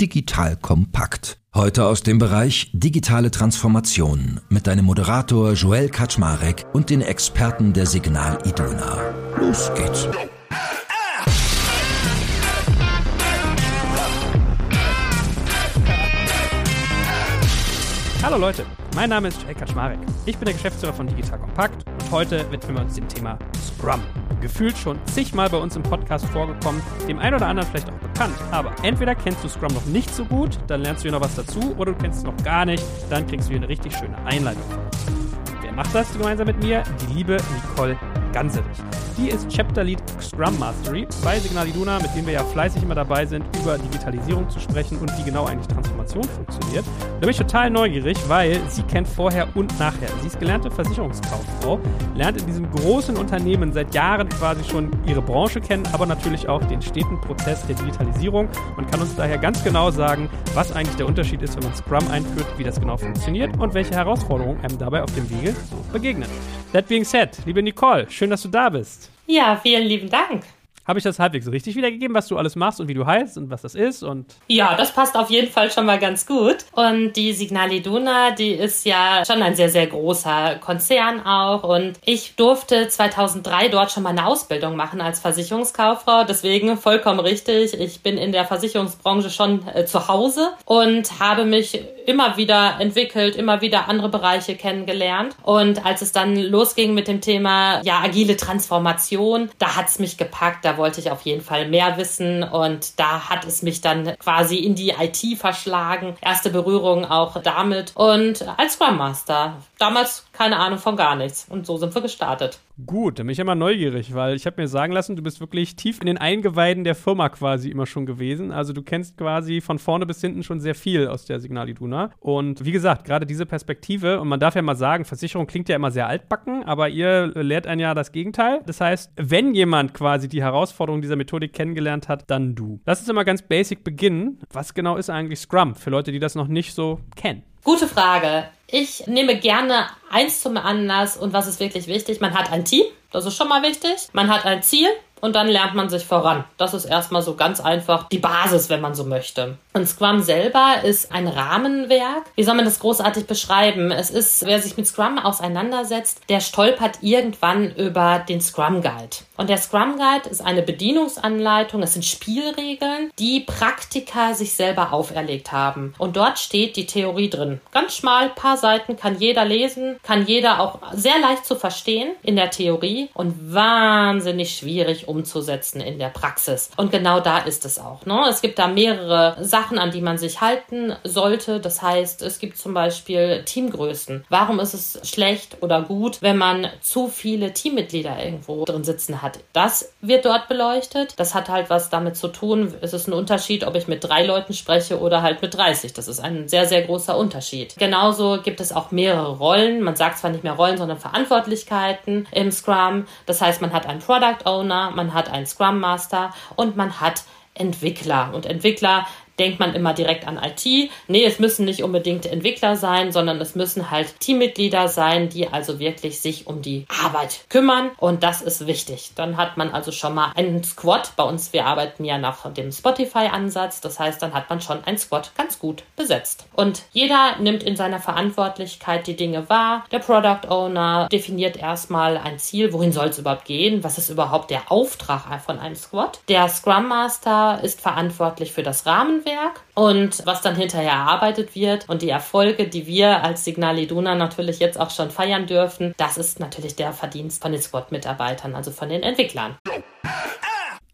Digital Kompakt. Heute aus dem Bereich digitale Transformation mit deinem Moderator Joel Kaczmarek und den Experten der Signal Iduna. Los geht's. Hallo Leute, mein Name ist Joel Kaczmarek. Ich bin der Geschäftsführer von Digital Kompakt heute widmen wir uns dem Thema Scrum. Gefühlt schon zigmal bei uns im Podcast vorgekommen, dem einen oder anderen vielleicht auch bekannt. Aber entweder kennst du Scrum noch nicht so gut, dann lernst du hier noch was dazu, oder du kennst es noch gar nicht, dann kriegst du hier eine richtig schöne Einleitung von uns. Wer macht das gemeinsam mit mir? Die liebe Nicole Ganserich. Die ist Chapter Lead Scrum Mastery bei Signal Iduna, mit dem wir ja fleißig immer dabei sind, über Digitalisierung zu sprechen und wie genau eigentlich Transformation funktioniert. Da bin ich total neugierig, weil sie kennt vorher und nachher. Sie ist gelernte Versicherungskauffrau, lernt in diesem großen Unternehmen seit Jahren quasi schon ihre Branche kennen, aber natürlich auch den steten Prozess der Digitalisierung und kann uns daher ganz genau sagen, was eigentlich der Unterschied ist, wenn man Scrum einführt, wie das genau funktioniert und welche Herausforderungen einem dabei auf dem Wege so begegnen. That being said, liebe Nicole, schön, dass du da bist. Ja, vielen lieben Dank. Habe ich das halbwegs richtig wiedergegeben, was du alles machst und wie du heißt und was das ist? Und ja, das passt auf jeden Fall schon mal ganz gut. Und die Signal Iduna, die ist ja schon ein sehr, sehr großer Konzern auch. Und ich durfte 2003 dort schon mal eine Ausbildung machen als Versicherungskauffrau. Deswegen vollkommen richtig. Ich bin in der Versicherungsbranche schon äh, zu Hause und habe mich immer wieder entwickelt, immer wieder andere Bereiche kennengelernt. Und als es dann losging mit dem Thema, ja, agile Transformation, da hat's mich gepackt. Da wollte ich auf jeden Fall mehr wissen und da hat es mich dann quasi in die IT verschlagen. Erste Berührung auch damit und als Scrum Master. Damals keine Ahnung von gar nichts und so sind wir gestartet. Gut, dann bin ich immer neugierig, weil ich habe mir sagen lassen, du bist wirklich tief in den Eingeweiden der Firma quasi immer schon gewesen. Also du kennst quasi von vorne bis hinten schon sehr viel aus der Signal Iduna. Und wie gesagt, gerade diese Perspektive, und man darf ja mal sagen, Versicherung klingt ja immer sehr altbacken, aber ihr lehrt ein ja das Gegenteil. Das heißt, wenn jemand quasi die Herausforderung dieser Methodik kennengelernt hat, dann du. Lass uns immer ganz basic beginnen. Was genau ist eigentlich Scrum für Leute, die das noch nicht so kennen? Gute Frage. Ich nehme gerne eins zum Anlass und was ist wirklich wichtig? Man hat ein Team, das ist schon mal wichtig. Man hat ein Ziel und dann lernt man sich voran. Das ist erstmal so ganz einfach die Basis, wenn man so möchte. Und Scrum selber ist ein Rahmenwerk. Wie soll man das großartig beschreiben? Es ist, wer sich mit Scrum auseinandersetzt, der stolpert irgendwann über den Scrum Guide. Und der Scrum Guide ist eine Bedienungsanleitung. Es sind Spielregeln, die Praktiker sich selber auferlegt haben. Und dort steht die Theorie drin. Ganz schmal, paar Seiten, kann jeder lesen, kann jeder auch sehr leicht zu verstehen in der Theorie und wahnsinnig schwierig umzusetzen in der Praxis. Und genau da ist es auch. Ne? Es gibt da mehrere Sachen, an die man sich halten sollte. Das heißt, es gibt zum Beispiel Teamgrößen. Warum ist es schlecht oder gut, wenn man zu viele Teammitglieder irgendwo drin sitzen hat? Das wird dort beleuchtet. Das hat halt was damit zu tun. Es ist ein Unterschied, ob ich mit drei Leuten spreche oder halt mit 30. Das ist ein sehr, sehr großer Unterschied. Genauso gibt es auch mehrere Rollen. Man sagt zwar nicht mehr Rollen, sondern Verantwortlichkeiten im Scrum. Das heißt, man hat einen Product Owner, man hat einen Scrum Master und man hat Entwickler. Und Entwickler denkt man immer direkt an IT. Nee, es müssen nicht unbedingt Entwickler sein, sondern es müssen halt Teammitglieder sein, die also wirklich sich um die Arbeit kümmern. Und das ist wichtig. Dann hat man also schon mal einen Squad. Bei uns, wir arbeiten ja nach dem Spotify-Ansatz. Das heißt, dann hat man schon ein Squad ganz gut besetzt. Und jeder nimmt in seiner Verantwortlichkeit die Dinge wahr. Der Product Owner definiert erstmal ein Ziel. Wohin soll es überhaupt gehen? Was ist überhaupt der Auftrag von einem Squad? Der Scrum Master ist verantwortlich für das Rahmenwerk Netzwerk und was dann hinterher erarbeitet wird und die Erfolge, die wir als Signal Iduna natürlich jetzt auch schon feiern dürfen, das ist natürlich der Verdienst von den Squad-Mitarbeitern, also von den Entwicklern.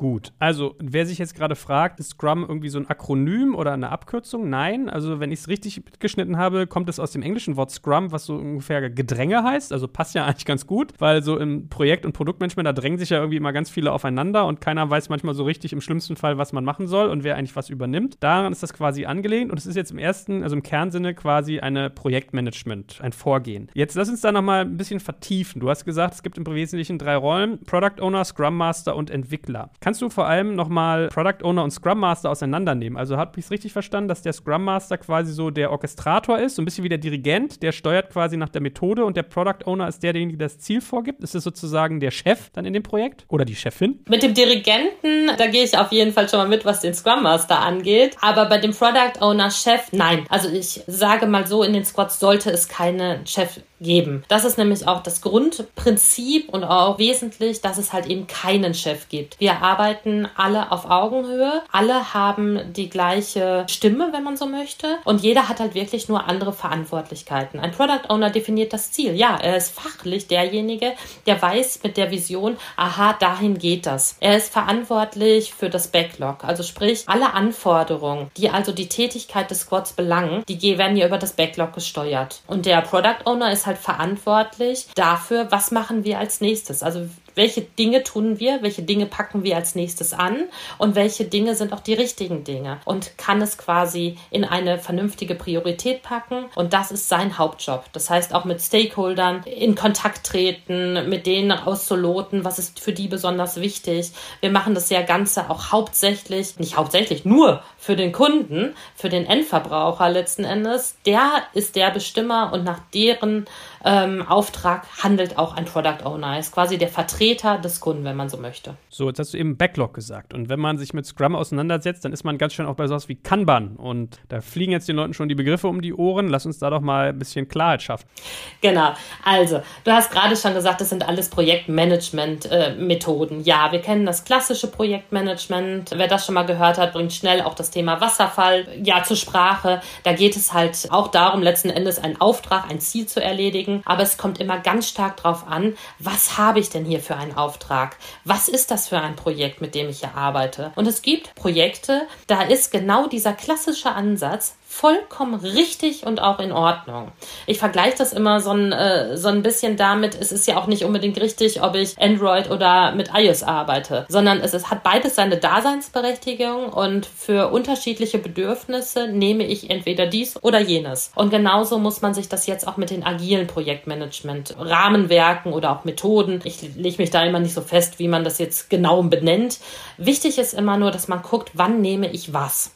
Gut, also wer sich jetzt gerade fragt, ist Scrum irgendwie so ein Akronym oder eine Abkürzung? Nein, also wenn ich es richtig mitgeschnitten habe, kommt es aus dem englischen Wort Scrum, was so ungefähr Gedränge heißt. Also passt ja eigentlich ganz gut, weil so im Projekt- und Produktmanagement, da drängen sich ja irgendwie immer ganz viele aufeinander und keiner weiß manchmal so richtig im schlimmsten Fall, was man machen soll und wer eigentlich was übernimmt. Daran ist das quasi angelehnt und es ist jetzt im ersten, also im Kernsinne quasi eine Projektmanagement, ein Vorgehen. Jetzt lass uns da nochmal ein bisschen vertiefen. Du hast gesagt, es gibt im Wesentlichen drei Rollen: Product Owner, Scrum Master und Entwickler. Kann kannst du vor allem nochmal Product Owner und Scrum Master auseinandernehmen. Also habe ich es richtig verstanden, dass der Scrum Master quasi so der Orchestrator ist, so ein bisschen wie der Dirigent, der steuert quasi nach der Methode und der Product Owner ist derjenige, der das Ziel vorgibt. Ist es sozusagen der Chef dann in dem Projekt oder die Chefin? Mit dem Dirigenten, da gehe ich auf jeden Fall schon mal mit, was den Scrum Master angeht. Aber bei dem Product Owner Chef, nein. Also ich sage mal so, in den Squads sollte es keinen Chef geben. Das ist nämlich auch das Grundprinzip und auch wesentlich, dass es halt eben keinen Chef gibt. Wir arbeiten alle auf Augenhöhe, alle haben die gleiche Stimme, wenn man so möchte, und jeder hat halt wirklich nur andere Verantwortlichkeiten. Ein Product Owner definiert das Ziel. Ja, er ist fachlich derjenige, der weiß mit der Vision, aha, dahin geht das. Er ist verantwortlich für das Backlog, also sprich alle Anforderungen, die also die Tätigkeit des Squads belangen, die werden ja über das Backlog gesteuert. Und der Product Owner ist halt verantwortlich dafür, was machen wir als nächstes. Also welche Dinge tun wir, welche Dinge packen wir als nächstes an und welche Dinge sind auch die richtigen Dinge und kann es quasi in eine vernünftige Priorität packen und das ist sein Hauptjob. Das heißt auch mit Stakeholdern in Kontakt treten, mit denen auszuloten, was ist für die besonders wichtig. Wir machen das ja Ganze auch hauptsächlich, nicht hauptsächlich, nur für den Kunden, für den Endverbraucher letzten Endes. Der ist der Bestimmer und nach deren ähm, Auftrag handelt auch ein Product Owner. Er ist quasi der Vertreter des Kunden, wenn man so möchte. So, jetzt hast du eben Backlog gesagt. Und wenn man sich mit Scrum auseinandersetzt, dann ist man ganz schön auch bei sowas wie Kanban. Und da fliegen jetzt den Leuten schon die Begriffe um die Ohren. Lass uns da doch mal ein bisschen Klarheit schaffen. Genau. Also, du hast gerade schon gesagt, das sind alles Projektmanagement-Methoden. Äh, ja, wir kennen das klassische Projektmanagement. Wer das schon mal gehört hat, bringt schnell auch das Thema Wasserfall ja zur Sprache. Da geht es halt auch darum, letzten Endes einen Auftrag, ein Ziel zu erledigen erledigen, aber es kommt immer ganz stark darauf an, was habe ich denn hier für einen Auftrag? Was ist das für ein Projekt, mit dem ich hier arbeite? Und es gibt Projekte, da ist genau dieser klassische Ansatz, vollkommen richtig und auch in Ordnung. Ich vergleiche das immer so ein, äh, so ein bisschen damit, es ist ja auch nicht unbedingt richtig, ob ich Android oder mit iOS arbeite, sondern es, es hat beides seine Daseinsberechtigung und für unterschiedliche Bedürfnisse nehme ich entweder dies oder jenes. Und genauso muss man sich das jetzt auch mit den agilen Projektmanagement Rahmenwerken oder auch Methoden. Ich lege mich da immer nicht so fest, wie man das jetzt genau benennt. Wichtig ist immer nur, dass man guckt, wann nehme ich was.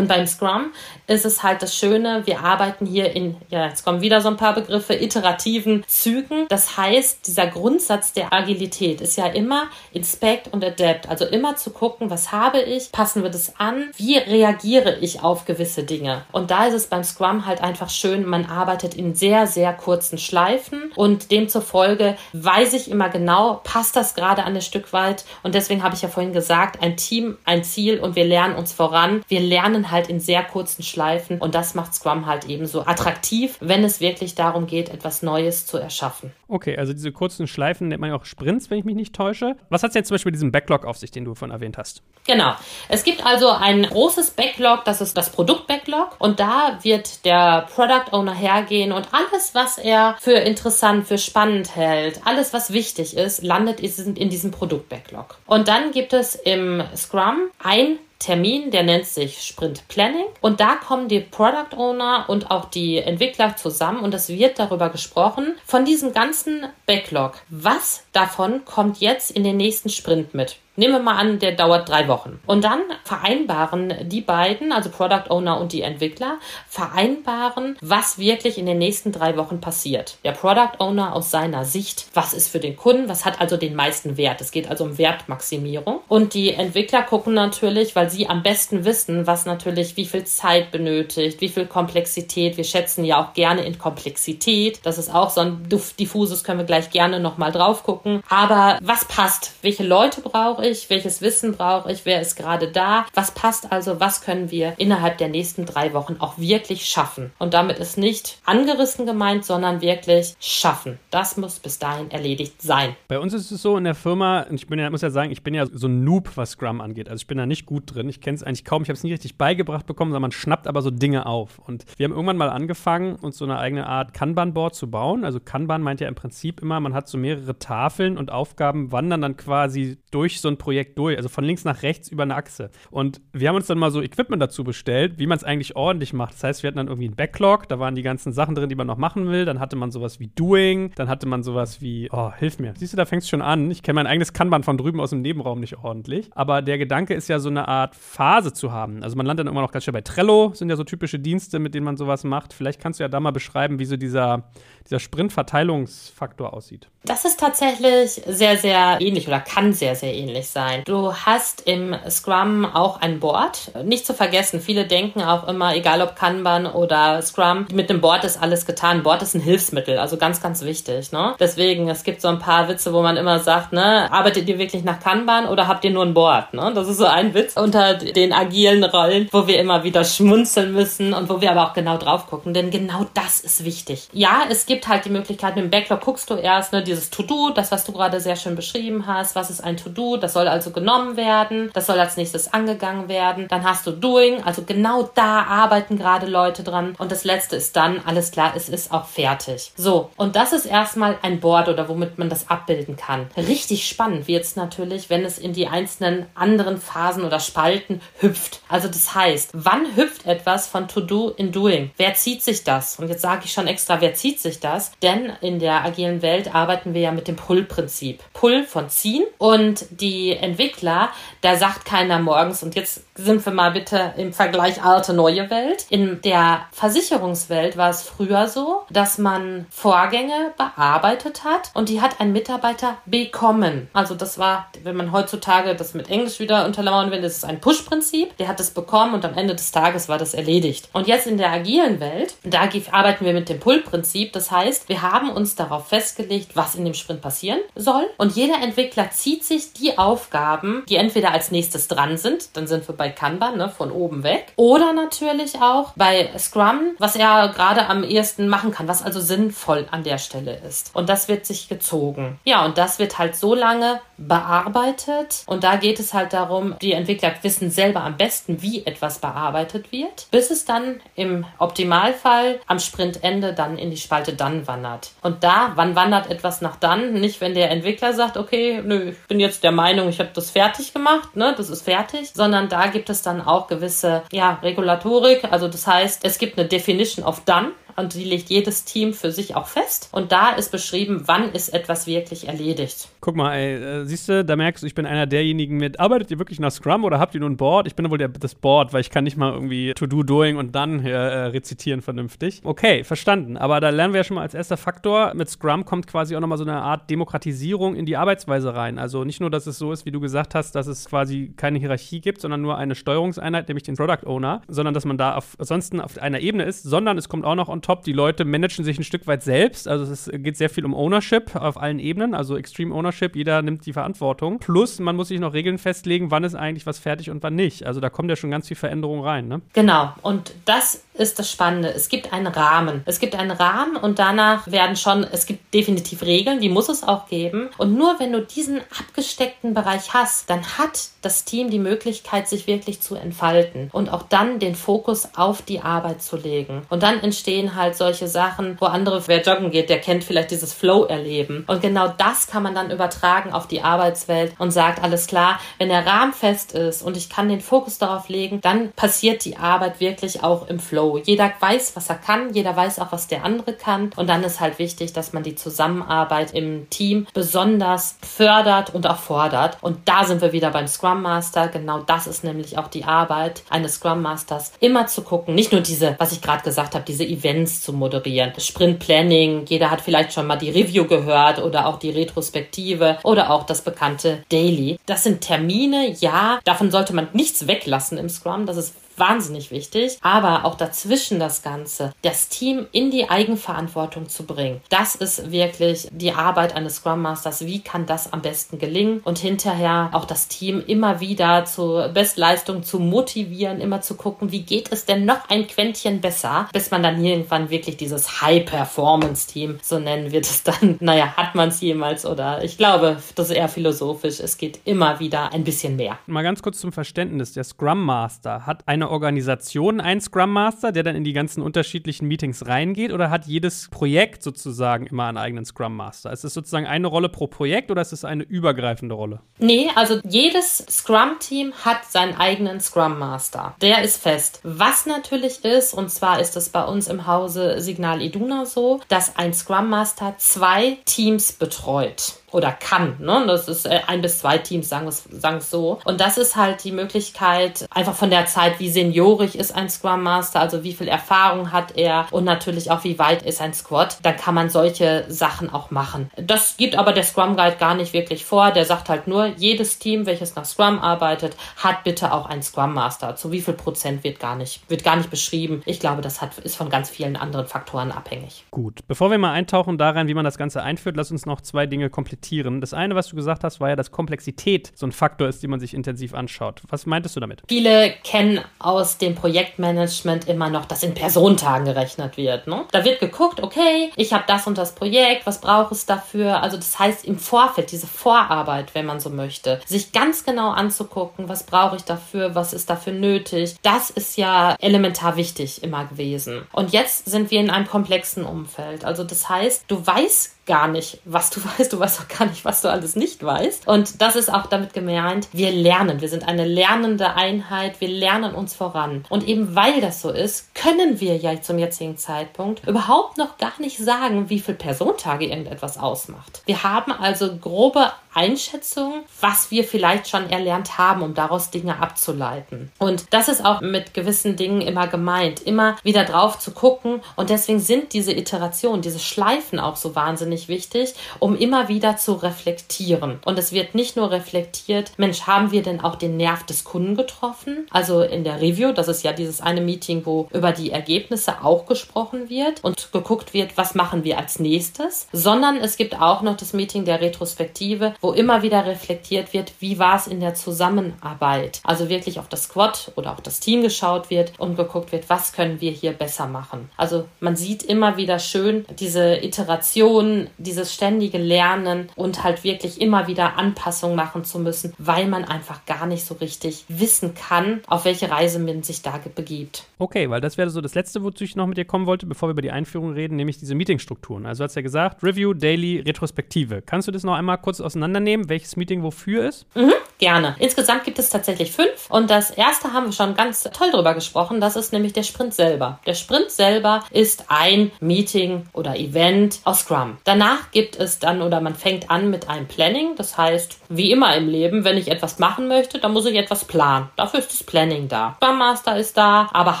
Und beim Scrum ist es halt das Schöne, wir arbeiten hier in, ja, jetzt kommen wieder so ein paar Begriffe, iterativen Zügen. Das heißt, dieser Grundsatz der Agilität ist ja immer Inspect und Adapt. Also immer zu gucken, was habe ich, passen wir das an, wie reagiere ich auf gewisse Dinge. Und da ist es beim Scrum halt einfach schön, man arbeitet in sehr, sehr kurzen Schleifen und demzufolge weiß ich immer genau, passt das gerade an ein Stück weit. Und deswegen habe ich ja vorhin gesagt, ein Team, ein Ziel und wir lernen uns voran. Wir lernen halt in sehr kurzen Schleifen und das macht Scrum halt eben so attraktiv, wenn es wirklich darum geht, etwas Neues zu erschaffen. Okay, also diese kurzen Schleifen nennt man ja auch Sprints, wenn ich mich nicht täusche. Was hat es jetzt zum Beispiel mit diesem Backlog auf sich, den du vorhin erwähnt hast? Genau. Es gibt also ein großes Backlog, das ist das Produkt-Backlog und da wird der Product Owner hergehen und alles, was er für interessant, für spannend hält, alles, was wichtig ist, landet in diesem Produkt-Backlog. Und dann gibt es im Scrum ein Termin, der nennt sich Sprint Planning. Und da kommen die Product Owner und auch die Entwickler zusammen und es wird darüber gesprochen, von diesem ganzen Backlog. Was davon kommt jetzt in den nächsten Sprint mit? Nehmen wir mal an, der dauert drei Wochen. Und dann vereinbaren die beiden, also Product Owner und die Entwickler, vereinbaren, was wirklich in den nächsten drei Wochen passiert. Der Product Owner aus seiner Sicht, was ist für den Kunden, was hat also den meisten Wert. Es geht also um Wertmaximierung. Und die Entwickler gucken natürlich, weil sie am besten wissen, was natürlich wie viel Zeit benötigt, wie viel Komplexität. Wir schätzen ja auch gerne in Komplexität. Das ist auch so ein diffuses, können wir gleich gerne nochmal drauf gucken. Aber was passt? Welche Leute brauche ich? Welches Wissen brauche ich? Wer ist gerade da? Was passt also? Was können wir innerhalb der nächsten drei Wochen auch wirklich schaffen? Und damit ist nicht angerissen gemeint, sondern wirklich schaffen. Das muss bis dahin erledigt sein. Bei uns ist es so in der Firma, ich bin ja, muss ja sagen, ich bin ja so ein Noob, was Scrum angeht. Also ich bin da nicht gut drin. Ich kenne es eigentlich kaum. Ich habe es nicht richtig beigebracht bekommen, sondern man schnappt aber so Dinge auf. Und wir haben irgendwann mal angefangen, uns so eine eigene Art Kanban-Board zu bauen. Also Kanban meint ja im Prinzip immer, man hat so mehrere Tafeln und Aufgaben wandern dann quasi durch so ein Projekt durch. Also von links nach rechts über eine Achse. Und wir haben uns dann mal so Equipment dazu bestellt, wie man es eigentlich ordentlich macht. Das heißt, wir hatten dann irgendwie einen Backlog, da waren die ganzen Sachen drin, die man noch machen will. Dann hatte man sowas wie Doing, dann hatte man sowas wie, oh, hilf mir. Siehst du, da fängst du schon an. Ich kenne mein eigenes Kanban von drüben aus dem Nebenraum nicht ordentlich. Aber der Gedanke ist ja so eine Art Phase zu haben. Also man landet dann immer noch ganz schön bei Trello, sind ja so typische Dienste, mit denen man sowas macht. Vielleicht kannst du ja da mal beschreiben, wie so dieser, dieser Sprint-Verteilungsfaktor aussieht. Das ist tatsächlich sehr, sehr ähnlich oder kann sehr, sehr ähnlich sein. Du hast im Scrum auch ein Board. Nicht zu vergessen, viele denken auch immer, egal ob Kanban oder Scrum, mit dem Board ist alles getan. Board ist ein Hilfsmittel, also ganz, ganz wichtig. Ne? Deswegen, es gibt so ein paar Witze, wo man immer sagt, ne, arbeitet ihr wirklich nach Kanban oder habt ihr nur ein Board? Ne? Das ist so ein Witz unter den agilen Rollen, wo wir immer wieder schmunzeln müssen und wo wir aber auch genau drauf gucken, denn genau das ist wichtig. Ja, es gibt halt die Möglichkeit, mit dem Backlog guckst du erst, ne, dieses To-Do, das, was du gerade sehr schön beschrieben hast. Was ist ein To-Do? Das soll also genommen werden. Das soll als nächstes angegangen werden. Dann hast du Doing, also genau da arbeiten gerade Leute dran. Und das letzte ist dann, alles klar, es ist auch fertig. So, und das ist erstmal ein Board oder womit man das abbilden kann. Richtig spannend wird es natürlich, wenn es in die einzelnen anderen Phasen oder Spalten hüpft. Also das heißt, wann hüpft etwas von To-Do in Doing? Wer zieht sich das? Und jetzt sage ich schon extra, wer zieht sich das? Denn in der agilen Welt arbeiten wir ja mit dem Pull-Prinzip. Pull von ziehen und die Entwickler, da sagt keiner morgens, und jetzt sind wir mal bitte im Vergleich alte, neue Welt. In der Versicherungswelt war es früher so, dass man Vorgänge bearbeitet hat und die hat ein Mitarbeiter bekommen. Also das war, wenn man heutzutage das mit Englisch wieder untermauern will, das ist ein Push-Prinzip. Der hat es bekommen und am Ende des Tages war das erledigt. Und jetzt in der agilen Welt, da arbeiten wir mit dem Pull-Prinzip. Das heißt, wir haben uns darauf festgelegt, was in dem Sprint passieren soll. Und jeder Entwickler zieht sich die Aufgaben, die entweder als nächstes dran sind, dann sind wir bei Kanban, ne, von oben weg, oder natürlich auch bei Scrum, was er gerade am ehesten machen kann, was also sinnvoll an der Stelle ist. Und das wird sich gezogen. Ja, und das wird halt so lange bearbeitet. Und da geht es halt darum, die Entwickler wissen selber am besten, wie etwas bearbeitet wird, bis es dann im Optimalfall am Sprintende dann in die Spalte dann wandert. Und da, wann wandert etwas nach dann? Nicht, wenn der Entwickler sagt, okay, nö, ich bin jetzt der Meinung, ich habe das fertig gemacht, ne, das ist fertig, sondern da gibt es dann auch gewisse, ja, Regulatorik. Also das heißt, es gibt eine Definition of done und die legt jedes Team für sich auch fest. Und da ist beschrieben, wann ist etwas wirklich erledigt. Guck mal, ey, äh, siehst du, da merkst du, ich bin einer derjenigen mit, arbeitet ihr wirklich nach Scrum oder habt ihr nur ein Board? Ich bin wohl der, das Board, weil ich kann nicht mal irgendwie To-Do, Doing und dann äh, rezitieren vernünftig. Okay, verstanden. Aber da lernen wir ja schon mal als erster Faktor, mit Scrum kommt quasi auch nochmal so eine Art Demokratisierung in die Arbeitsweise rein. Also nicht nur, dass es so ist, wie du gesagt hast, dass es quasi keine Hierarchie gibt, sondern nur eine Steuerungseinheit, nämlich den Product Owner, sondern dass man da auf, ansonsten auf einer Ebene ist, sondern es kommt auch noch on top, die Leute managen sich ein Stück weit selbst. Also es geht sehr viel um Ownership auf allen Ebenen, also Extreme Ownership, jeder nimmt die Verantwortung. Plus, man muss sich noch Regeln festlegen, wann ist eigentlich was fertig und wann nicht. Also da kommt ja schon ganz viel Veränderung rein, ne? Genau. Und das ist das Spannende. Es gibt einen Rahmen. Es gibt einen Rahmen und danach werden schon, es gibt definitiv Regeln, die muss es auch geben. Und nur wenn du diesen abgesteckten Bereich hast, dann hat das Team die Möglichkeit, sich wirklich zu entfalten und auch dann den Fokus auf die Arbeit zu legen. Und dann entstehen halt solche Sachen, wo andere, wer joggen geht, der kennt vielleicht dieses Flow-Erleben. Und genau das kann man dann übertragen auf die Arbeitswelt und sagt, alles klar, wenn der Rahmen fest ist und ich kann den Fokus darauf legen, dann passiert die Arbeit wirklich auch im Flow. Jeder weiß, was er kann, jeder weiß auch, was der andere kann. Und dann ist halt wichtig, dass man die Zusammenarbeit im Team besonders fördert und auch fordert. Und da sind wir wieder beim Scrum Master. Genau das ist nämlich auch die Arbeit eines Scrum Masters, immer zu gucken, nicht nur diese, was ich gerade gesagt habe, diese Events zu moderieren, Sprint Planning, jeder hat vielleicht schon mal die Review gehört oder auch die Retrospektive oder auch das bekannte Daily. Das sind Termine, ja, davon sollte man nichts weglassen im Scrum, das ist wahnsinnig wichtig. Aber auch dazwischen das Ganze, das Team in die Eigenverantwortung zu bringen, das ist wirklich die Arbeit eines Scrum Masters. Wie kann das am besten gelingen? Und hinterher auch das Team immer wieder zur Bestleistung zu motivieren, immer zu gucken, wie geht es denn noch ein Quäntchen besser, bis man dann irgendwann wirklich dieses High-Performance-Team, so nennen wird es dann, naja, hat man es jemals oder ich glaube, das ist eher philosophisch. Es geht immer wieder ein bisschen mehr. Mal ganz kurz zum Verständnis. Der Scrum Master hat eine Organisation einen Scrum Master, der dann in die ganzen unterschiedlichen Meetings reingeht? Oder hat jedes Projekt sozusagen immer einen eigenen Scrum Master? Ist es sozusagen eine Rolle pro Projekt oder ist es eine übergreifende Rolle? Nee, also jedes Scrum-Team hat seinen eigenen Scrum Master. Der ist fest. Was natürlich ist, und zwar ist es bei uns im Hause Signal Iduna so, dass ein Scrum Master zwei Teams betreut oder kann. Ne? Das ist äh, ein bis zwei Teams, sagen wir sagen es so. Und das ist halt die Möglichkeit, einfach von der Zeit, wie seniorig ist ein Scrum Master, also wie viel Erfahrung hat er und natürlich auch, wie weit ist ein Squad. Dann kann man solche Sachen auch machen. Das gibt aber der Scrum Guide gar nicht wirklich vor. Der sagt halt nur, jedes Team, welches nach Scrum arbeitet, hat bitte auch einen Scrum Master. Zu wie viel Prozent wird gar nicht, wird gar nicht beschrieben. Ich glaube, das hat, ist von ganz vielen anderen Faktoren abhängig. Gut. Bevor wir mal eintauchen daran, wie man das Ganze einführt, lass uns noch zwei Dinge komplett reflektieren. Das eine, was du gesagt hast, war ja, dass Komplexität so ein Faktor ist, den man sich intensiv anschaut. Was meintest du damit? Viele kennen aus dem Projektmanagement immer noch, dass in Personentagen gerechnet wird. Ne? Da wird geguckt, okay, ich habe das und das Projekt, was braucht es dafür? Also das heißt im Vorfeld, diese Vorarbeit, wenn man so möchte, sich ganz genau anzugucken, was brauche ich dafür, was ist dafür nötig. Das ist ja elementar wichtig immer gewesen. Und jetzt sind wir in einem komplexen Umfeld. Also das heißt, du weißt gar nicht, was du weißt. Du weißt auch gar nicht, was du alles nicht weißt. Und das ist auch damit gemeint, wir lernen. Wir sind eine lernende Einheit. Wir lernen uns voran. Und eben weil das so ist, können wir ja zum jetzigen Zeitpunkt überhaupt noch gar nicht sagen, wie viel Personentage irgendetwas ausmacht. Wir haben also grobe Einschätzung, was wir vielleicht schon erlernt haben, um daraus Dinge abzuleiten. Und das ist auch mit gewissen Dingen immer gemeint, immer wieder drauf zu gucken. Und deswegen sind diese Iterationen, diese Schleifen auch so wahnsinnig wichtig, um immer wieder zu reflektieren. Und es wird nicht nur reflektiert, Mensch, haben wir denn auch den Nerv des Kunden getroffen? Also in der Review, das ist ja dieses eine Meeting, wo über die Ergebnisse auch gesprochen wird und geguckt wird, was machen wir als nächstes, sondern es gibt auch noch das Meeting der Retrospektive, wo immer wieder reflektiert wird, wie war es in der Zusammenarbeit. Also wirklich auf das Squad oder auch das Team geschaut wird und geguckt wird, was können wir hier besser machen. Also man sieht immer wieder schön diese Iteration, dieses ständige Lernen und halt wirklich immer wieder Anpassungen machen zu müssen, weil man einfach gar nicht so richtig wissen kann, auf welche Reise man sich da begibt. Okay, weil das wäre so das Letzte, wozu ich noch mit dir kommen wollte, bevor wir über die Einführung reden, nämlich diese Meetingstrukturen. Also du hast ja gesagt, Review, Daily, Retrospektive. Kannst du das noch einmal kurz auseinander auseinandernehmen, welches Meeting wofür ist? Mhm, gerne. Insgesamt gibt es tatsächlich fünf. Und das erste haben wir schon ganz toll drüber gesprochen. Das ist nämlich der Sprint selber. Der Sprint selber ist ein Meeting oder Event aus Scrum. Danach gibt es dann oder man fängt an mit einem Planning. Das heißt, wie immer im Leben, wenn ich etwas machen möchte, dann muss ich etwas planen. Dafür ist das Planning da. Scrum Master ist da, aber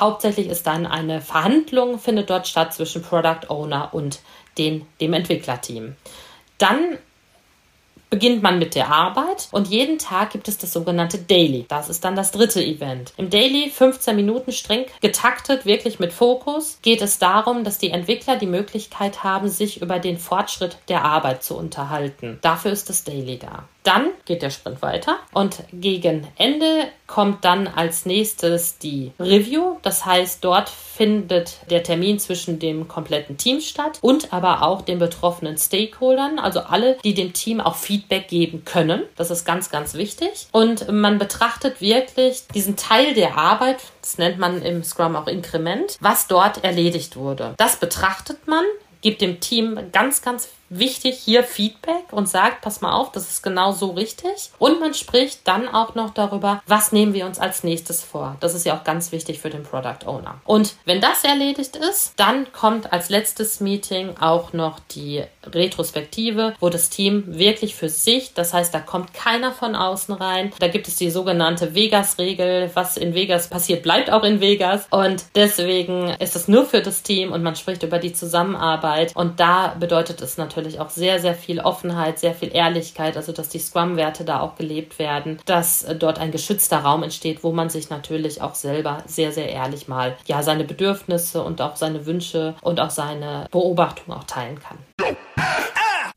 hauptsächlich ist dann eine Verhandlung findet dort statt zwischen Product Owner und den, dem Entwicklerteam. Dann beginnt man mit der Arbeit und jeden Tag gibt es das sogenannte Daily. Das ist dann das dritte Event. Im Daily 15 Minuten streng getaktet, wirklich mit Fokus, geht es darum, dass die Entwickler die Möglichkeit haben, sich über den Fortschritt der Arbeit zu unterhalten. Dafür ist das Daily da. Dann geht der Sprint weiter und gegen Ende kommt dann als nächstes die Review. Das heißt, dort findet der Termin zwischen dem kompletten Team statt und aber auch den betroffenen Stakeholdern, also alle, die dem Team auch Feedback geben können. Das ist ganz, ganz wichtig. Und man betrachtet wirklich diesen Teil der Arbeit, das nennt man im Scrum auch Inkrement, was dort erledigt wurde. Das betrachtet man gibt dem Team ganz, ganz wichtig hier Feedback und sagt, pass mal auf, das ist genau so richtig. Und man spricht dann auch noch darüber, was nehmen wir uns als nächstes vor. Das ist ja auch ganz wichtig für den Product Owner. Und wenn das erledigt ist, dann kommt als letztes Meeting auch noch die Retrospektive, wo das Team wirklich für sich, das heißt, da kommt keiner von außen rein. Da gibt es die sogenannte Vegas-Regel. Was in Vegas passiert, bleibt auch in Vegas. Und deswegen ist es nur für das Team und man spricht über die Zusammenarbeit. Und da bedeutet es natürlich, natürlich auch sehr, sehr viel Offenheit, sehr viel Ehrlichkeit, also dass die Scrum-Werte da auch gelebt werden, dass äh, dort ein geschützter Raum entsteht, wo man sich natürlich auch selber sehr, sehr ehrlich mal ja seine Bedürfnisse und auch seine Wünsche und auch seine Beobachtungen auch teilen kann.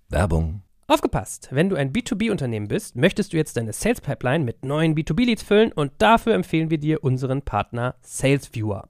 Werbung. Aufgepasst! Wenn du ein B2B-Unternehmen bist, möchtest du jetzt deine Sales Pipeline mit neuen B2B-Leads füllen und dafür empfehlen wir dir unseren Partner SalesViewer.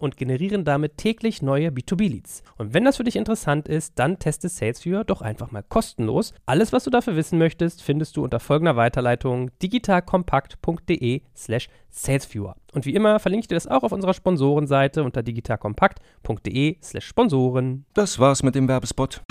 Und generieren damit täglich neue B2B-Leads. Und wenn das für dich interessant ist, dann teste SalesViewer doch einfach mal kostenlos. Alles, was du dafür wissen möchtest, findest du unter folgender Weiterleitung digitalkompakt.de slash salesviewer. Und wie immer verlinke ich dir das auch auf unserer Sponsorenseite unter digitalkompakt.de slash Sponsoren. Das war's mit dem Werbespot.